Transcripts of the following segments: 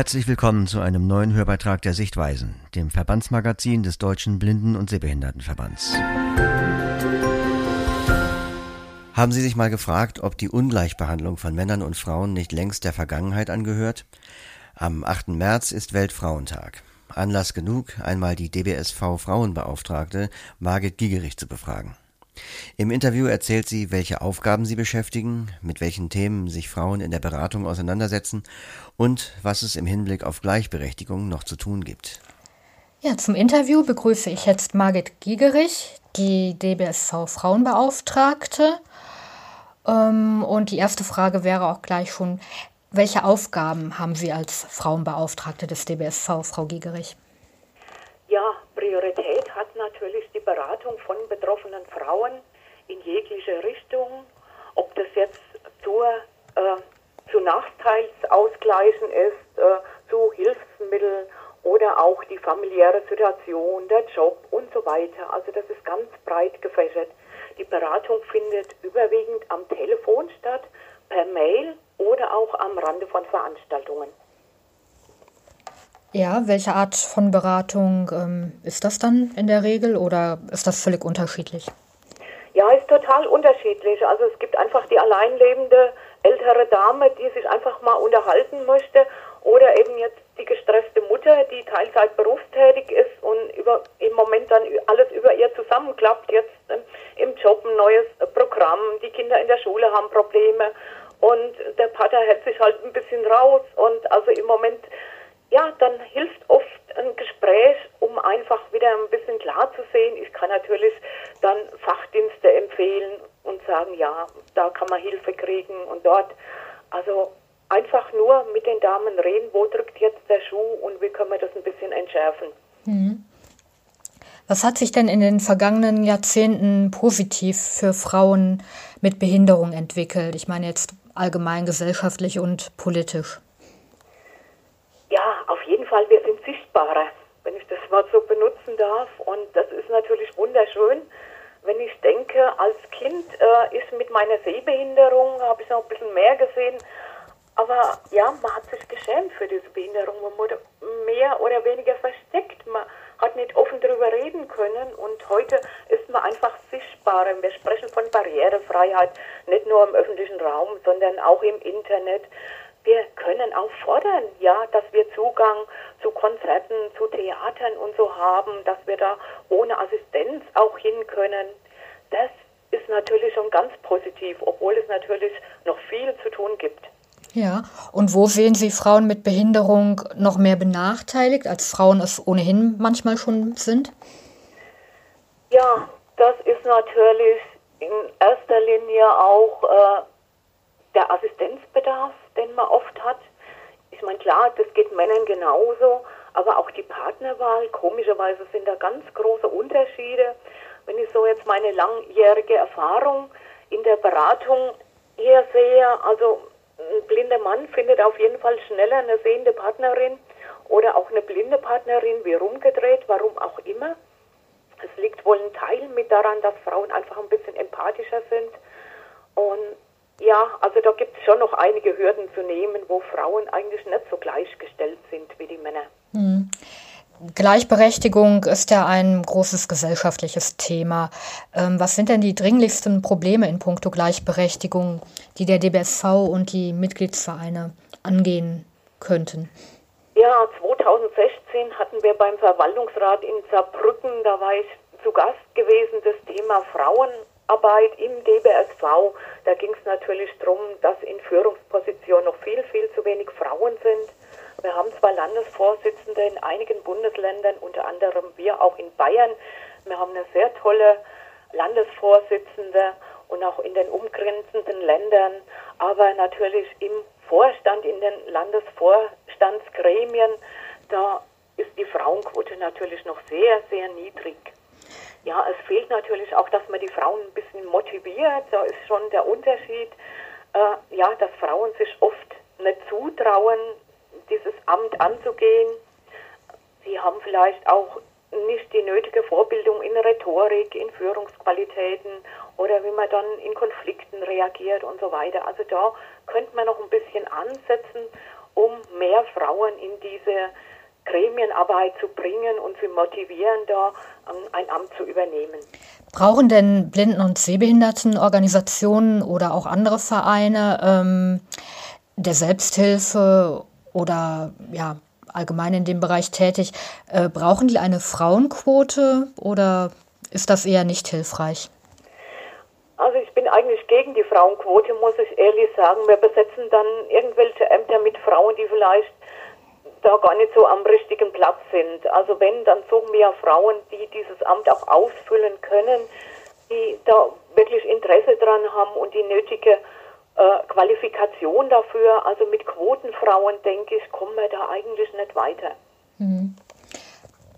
Herzlich willkommen zu einem neuen Hörbeitrag der Sichtweisen, dem Verbandsmagazin des Deutschen Blinden- und Sehbehindertenverbands. Haben Sie sich mal gefragt, ob die Ungleichbehandlung von Männern und Frauen nicht längst der Vergangenheit angehört? Am 8. März ist Weltfrauentag. Anlass genug, einmal die DBSV Frauenbeauftragte Margit Gigerich zu befragen. Im Interview erzählt sie, welche Aufgaben sie beschäftigen, mit welchen Themen sich Frauen in der Beratung auseinandersetzen und was es im Hinblick auf Gleichberechtigung noch zu tun gibt. Ja, zum Interview begrüße ich jetzt Margit Gigerich, die DBSV Frauenbeauftragte. Ähm, und die erste Frage wäre auch gleich schon, welche Aufgaben haben Sie als Frauenbeauftragte des DBSV, Frau Gigerich? Ja, Priorität hat natürlich die Beratung von betroffenen Frauen in jegliche Richtung, ob das jetzt zur, äh, zu Nachteilsausgleichen ist, äh, zu Hilfsmitteln oder auch die familiäre Situation, der Job und so weiter. Also das ist ganz breit gefächert. Die Beratung findet überwiegend am Telefon statt, per Mail oder auch am Rande von Veranstaltungen. Ja, welche Art von Beratung ähm, ist das dann in der Regel oder ist das völlig unterschiedlich? Ja, ist total unterschiedlich. Also es gibt einfach die alleinlebende ältere Dame, die sich einfach mal unterhalten möchte oder eben jetzt die gestresste Mutter, die Teilzeit berufstätig ist und über, im Moment dann alles über ihr zusammenklappt. Jetzt ähm, im Job ein neues Programm, die Kinder in der Schule haben Probleme und der Pater hält sich halt ein bisschen raus und also im Moment ja, dann hilft oft ein Gespräch, um einfach wieder ein bisschen klar zu sehen. Ich kann natürlich dann Fachdienste empfehlen und sagen, ja, da kann man Hilfe kriegen und dort. Also einfach nur mit den Damen reden, wo drückt jetzt der Schuh und wie können wir das ein bisschen entschärfen. Mhm. Was hat sich denn in den vergangenen Jahrzehnten positiv für Frauen mit Behinderung entwickelt? Ich meine jetzt allgemein gesellschaftlich und politisch. Ja, auf jeden Fall, wir sind sichtbarer, wenn ich das Wort so benutzen darf. Und das ist natürlich wunderschön. Wenn ich denke, als Kind äh, ist mit meiner Sehbehinderung, habe ich noch ein bisschen mehr gesehen. Aber ja, man hat sich geschämt für diese Behinderung. Man wurde mehr oder weniger versteckt. Man hat nicht offen darüber reden können. Und heute ist man einfach sichtbarer. Wir sprechen von Barrierefreiheit, nicht nur im öffentlichen Raum, sondern auch im Internet wir können auch fordern, ja, dass wir Zugang zu Konzerten, zu Theatern und so haben, dass wir da ohne Assistenz auch hin können. Das ist natürlich schon ganz positiv, obwohl es natürlich noch viel zu tun gibt. Ja, und wo sehen Sie Frauen mit Behinderung noch mehr benachteiligt, als Frauen es ohnehin manchmal schon sind? Ja, das ist natürlich in erster Linie auch äh, der Assistenzbedarf, den man oft hat. Ich meine, klar, das geht Männern genauso, aber auch die Partnerwahl, komischerweise sind da ganz große Unterschiede. Wenn ich so jetzt meine langjährige Erfahrung in der Beratung hier sehe, also ein blinder Mann findet auf jeden Fall schneller eine sehende Partnerin oder auch eine blinde Partnerin wie rumgedreht, warum auch immer. Es liegt wohl ein Teil mit daran, dass Frauen einfach ein bisschen empathischer sind und ja, also da gibt es schon noch einige Hürden zu nehmen, wo Frauen eigentlich nicht so gleichgestellt sind wie die Männer. Mhm. Gleichberechtigung ist ja ein großes gesellschaftliches Thema. Ähm, was sind denn die dringlichsten Probleme in puncto Gleichberechtigung, die der DBSV und die Mitgliedsvereine angehen könnten? Ja, 2016 hatten wir beim Verwaltungsrat in Saarbrücken, da war ich zu Gast gewesen, das Thema Frauen Arbeit im DBSV, da ging es natürlich darum, dass in Führungspositionen noch viel, viel zu wenig Frauen sind. Wir haben zwar Landesvorsitzende in einigen Bundesländern, unter anderem wir auch in Bayern. Wir haben eine sehr tolle Landesvorsitzende und auch in den umgrenzenden Ländern, aber natürlich im Vorstand, in den Landesvorstandsgremien, da ist die Frauenquote natürlich noch sehr, sehr niedrig. Ja, es fehlt natürlich auch, dass man die Frauen ein bisschen motiviert. Da ist schon der Unterschied, äh, ja, dass Frauen sich oft nicht zutrauen, Amt anzugehen. Sie haben vielleicht auch nicht die nötige Vorbildung in Rhetorik, in Führungsqualitäten oder wie man dann in Konflikten reagiert und so weiter. Also da könnte man noch ein bisschen ansetzen um mehr Frauen in diese Gremienarbeit zu bringen und zu motivieren, da ähm, ein Amt zu übernehmen. Brauchen denn Blinden- und Sehbehindertenorganisationen oder auch andere Vereine ähm, der Selbsthilfe oder ja, allgemein in dem Bereich tätig, äh, brauchen die eine Frauenquote oder ist das eher nicht hilfreich? Also ich bin eigentlich gegen die Frauenquote, muss ich ehrlich sagen. Wir besetzen dann irgendwelche Ämter mit Frauen, die vielleicht da gar nicht so am richtigen Platz sind. Also wenn, dann suchen wir Frauen, die dieses Amt auch ausfüllen können, die da wirklich Interesse dran haben und die nötige äh, Qualifikation dafür. Also mit Quotenfrauen, denke ich, kommen wir da eigentlich nicht weiter. Mhm.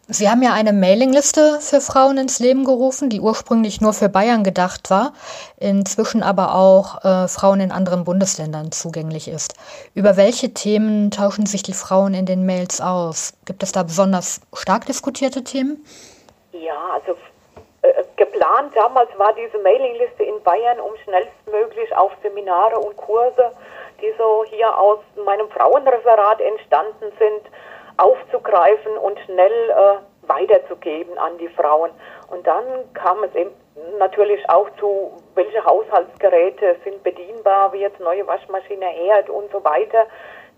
Sie haben ja eine Mailingliste für Frauen ins Leben gerufen, die ursprünglich nur für Bayern gedacht war, inzwischen aber auch äh, Frauen in anderen Bundesländern zugänglich ist. Über welche Themen tauschen sich die Frauen in den Mails aus? Gibt es da besonders stark diskutierte Themen? Ja, also geplant damals war diese Mailingliste in Bayern, um schnellstmöglich auf Seminare und Kurse, die so hier aus meinem Frauenreferat entstanden sind, aufzugreifen und schnell äh, weiterzugeben an die Frauen. Und dann kam es eben natürlich auch zu, welche Haushaltsgeräte sind bedienbar, wie jetzt neue Waschmaschine, Herd und so weiter.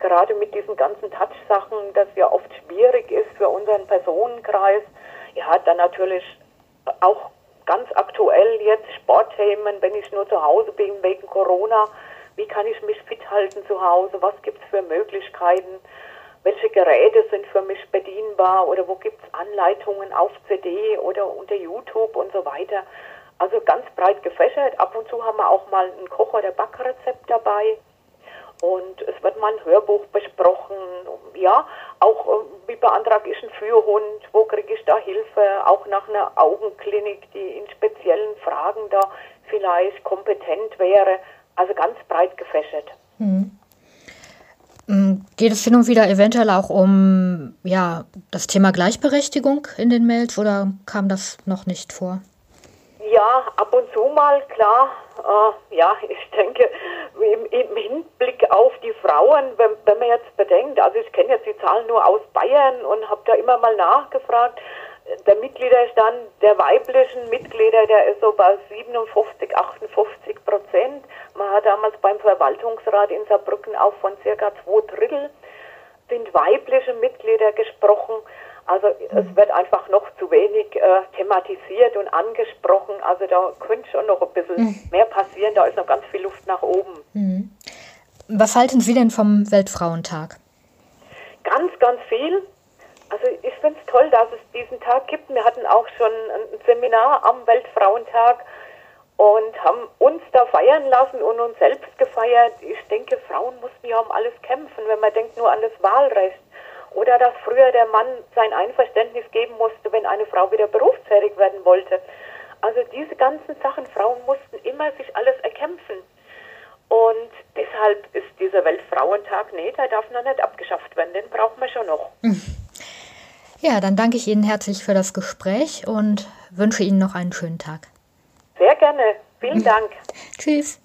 Gerade mit diesen ganzen Touch-Sachen, das ja oft schwierig ist für unseren Personenkreis. Ja, dann natürlich auch ganz aktuell jetzt Sportthemen, wenn ich nur zu Hause bin wegen Corona. Wie kann ich mich fit halten zu Hause? Was gibt es für Möglichkeiten? welche Geräte sind für mich bedienbar oder wo gibt es Anleitungen auf CD oder unter YouTube und so weiter. Also ganz breit gefächert. Ab und zu haben wir auch mal ein Koch- oder Backrezept dabei. Und es wird mal ein Hörbuch besprochen. Ja, auch äh, wie beantrage ich einen Führhund, wo kriege ich da Hilfe, auch nach einer Augenklinik, die in speziellen Fragen da vielleicht kompetent wäre. Also ganz breit gefächert. Mhm. Mm, geht es hin und wieder eventuell auch um ja, das Thema Gleichberechtigung in den Mails oder kam das noch nicht vor? Ja, ab und zu mal, klar. Äh, ja, ich denke, im, im, Hinblick auf die Frauen, wenn, wenn man jetzt bedenkt, also ich kenne jetzt die Zahlen nur aus Bayern und habe da immer mal nachgefragt, der Mitgliederstand der weiblichen Mitglieder, der ist so bei 57, 58 Prozent. Man hat damals beim Verwaltungsrat in Saarbrücken auch von circa zwei Drittel sind weibliche Mitglieder gesprochen. Also es wird einfach noch zu wenig äh, thematisiert und angesprochen. Also da könnte schon noch ein bisschen mhm. mehr passieren. Da ist noch ganz viel Luft nach oben. Mhm. Was halten Sie denn vom Weltfrauentag? Ganz, ganz viel. Also ich finde es toll, dass es diesen Tag gibt. Wir hatten auch schon ein Seminar am Weltfrauentag und haben uns da feiern lassen und uns selbst gefeiert. Ich denke, Frauen mussten ja um alles kämpfen, wenn man denkt nur an das Wahlrecht. Oder dass früher der Mann sein Einverständnis geben musste, wenn eine Frau wieder berufstätig werden wollte. Also diese ganzen Sachen, Frauen mussten immer sich alles erkämpfen. Und deshalb ist dieser Weltfrauentag, nee, der darf noch nicht abgeschafft werden, den brauchen wir schon noch. Ja, dann danke ich Ihnen herzlich für das Gespräch und wünsche Ihnen noch einen schönen Tag. Sehr gerne. Vielen Dank. Tschüss.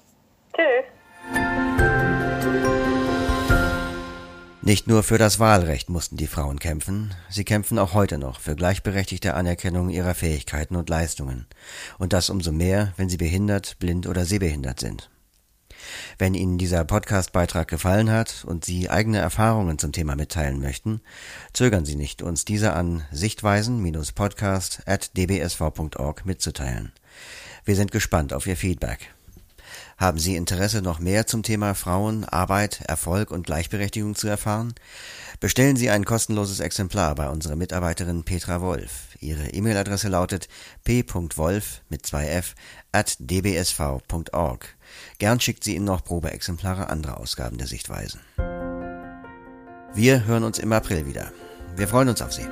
Tschüss. Nicht nur für das Wahlrecht mussten die Frauen kämpfen, sie kämpfen auch heute noch für gleichberechtigte Anerkennung ihrer Fähigkeiten und Leistungen. Und das umso mehr, wenn sie behindert, blind oder sehbehindert sind. Wenn Ihnen dieser Podcast-Beitrag gefallen hat und Sie eigene Erfahrungen zum Thema mitteilen möchten, zögern Sie nicht, uns diese an sichtweisen-podcast.dbsv.org mitzuteilen. Wir sind gespannt auf Ihr Feedback. Haben Sie Interesse, noch mehr zum Thema Frauen, Arbeit, Erfolg und Gleichberechtigung zu erfahren? Bestellen Sie ein kostenloses Exemplar bei unserer Mitarbeiterin Petra Wolf. Ihre E-Mail-Adresse lautet p.wolf mit 2f at dbsv.org. Gern schickt sie Ihnen noch Probeexemplare anderer Ausgaben der Sichtweisen. Wir hören uns im April wieder. Wir freuen uns auf Sie.